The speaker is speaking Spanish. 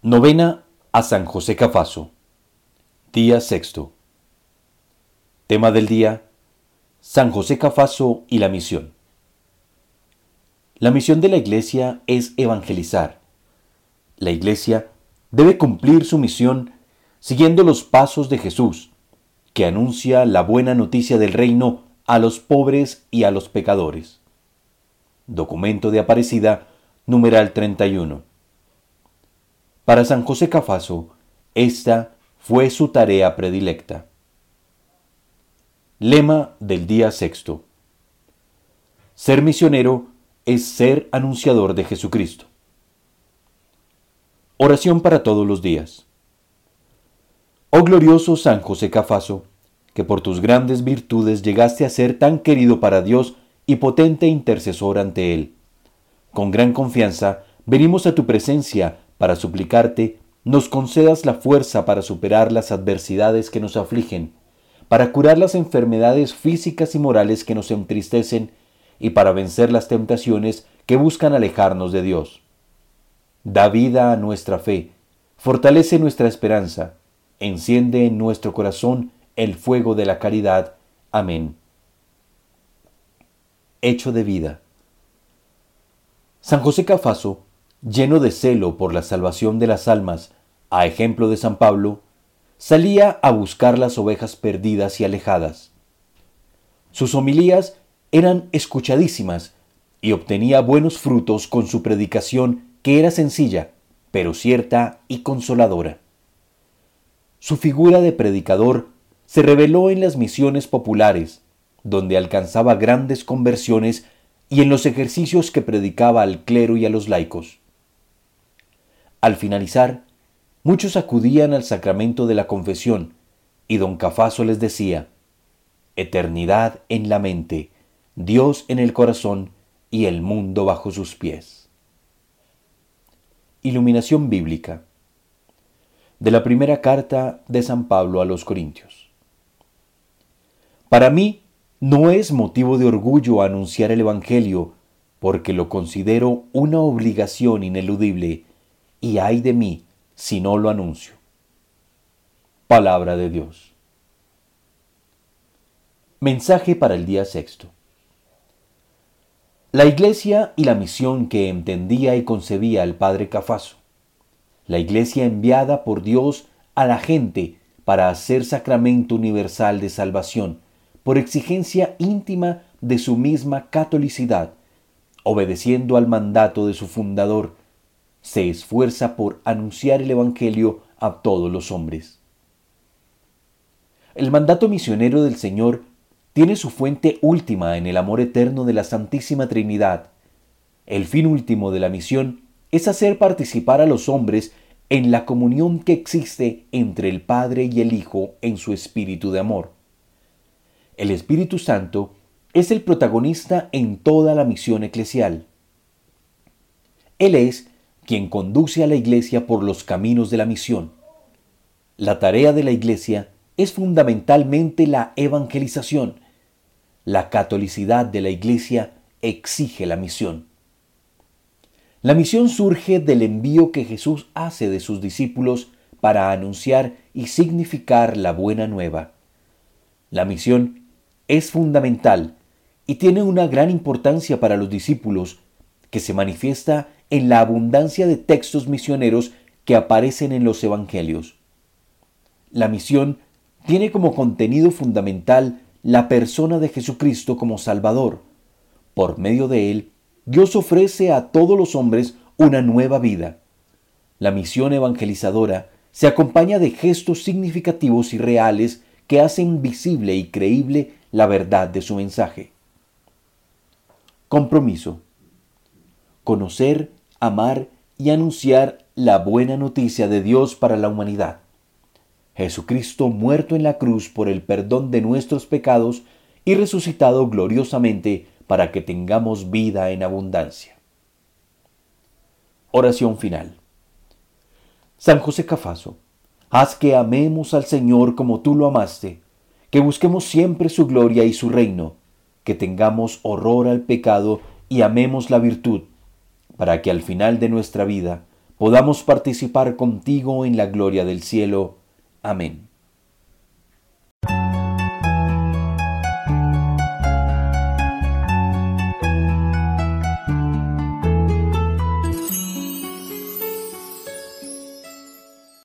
Novena a San José Cafaso. Día sexto. Tema del día. San José Cafaso y la misión. La misión de la Iglesia es evangelizar. La Iglesia debe cumplir su misión siguiendo los pasos de Jesús, que anuncia la buena noticia del reino a los pobres y a los pecadores. Documento de Aparecida, numeral 31. Para San José Cafaso, esta fue su tarea predilecta. Lema del día sexto. Ser misionero es ser anunciador de Jesucristo. Oración para todos los días. Oh glorioso San José Cafaso, que por tus grandes virtudes llegaste a ser tan querido para Dios y potente intercesor ante Él. Con gran confianza venimos a tu presencia para suplicarte nos concedas la fuerza para superar las adversidades que nos afligen, para curar las enfermedades físicas y morales que nos entristecen y para vencer las tentaciones que buscan alejarnos de Dios. Da vida a nuestra fe, fortalece nuestra esperanza, enciende en nuestro corazón el fuego de la caridad. Amén. Hecho de vida. San José Cafaso lleno de celo por la salvación de las almas, a ejemplo de San Pablo, salía a buscar las ovejas perdidas y alejadas. Sus homilías eran escuchadísimas y obtenía buenos frutos con su predicación que era sencilla, pero cierta y consoladora. Su figura de predicador se reveló en las misiones populares, donde alcanzaba grandes conversiones y en los ejercicios que predicaba al clero y a los laicos. Al finalizar, muchos acudían al sacramento de la confesión y don Cafaso les decía, Eternidad en la mente, Dios en el corazón y el mundo bajo sus pies. Iluminación bíblica de la primera carta de San Pablo a los Corintios. Para mí no es motivo de orgullo anunciar el Evangelio, porque lo considero una obligación ineludible y ay de mí si no lo anuncio. Palabra de Dios. Mensaje para el día sexto. La iglesia y la misión que entendía y concebía el padre Cafaso. La iglesia enviada por Dios a la gente para hacer sacramento universal de salvación por exigencia íntima de su misma catolicidad, obedeciendo al mandato de su fundador, se esfuerza por anunciar el Evangelio a todos los hombres. El mandato misionero del Señor tiene su fuente última en el amor eterno de la Santísima Trinidad. El fin último de la misión es hacer participar a los hombres en la comunión que existe entre el Padre y el Hijo en su espíritu de amor. El Espíritu Santo es el protagonista en toda la misión eclesial. Él es quien conduce a la iglesia por los caminos de la misión. La tarea de la iglesia es fundamentalmente la evangelización. La catolicidad de la iglesia exige la misión. La misión surge del envío que Jesús hace de sus discípulos para anunciar y significar la buena nueva. La misión es fundamental y tiene una gran importancia para los discípulos que se manifiesta en la abundancia de textos misioneros que aparecen en los Evangelios. La misión tiene como contenido fundamental la persona de Jesucristo como Salvador. Por medio de él, Dios ofrece a todos los hombres una nueva vida. La misión evangelizadora se acompaña de gestos significativos y reales que hacen visible y creíble la verdad de su mensaje. Compromiso conocer, amar y anunciar la buena noticia de Dios para la humanidad. Jesucristo muerto en la cruz por el perdón de nuestros pecados y resucitado gloriosamente para que tengamos vida en abundancia. Oración final. San José Cafaso, haz que amemos al Señor como tú lo amaste, que busquemos siempre su gloria y su reino, que tengamos horror al pecado y amemos la virtud para que al final de nuestra vida podamos participar contigo en la gloria del cielo. Amén.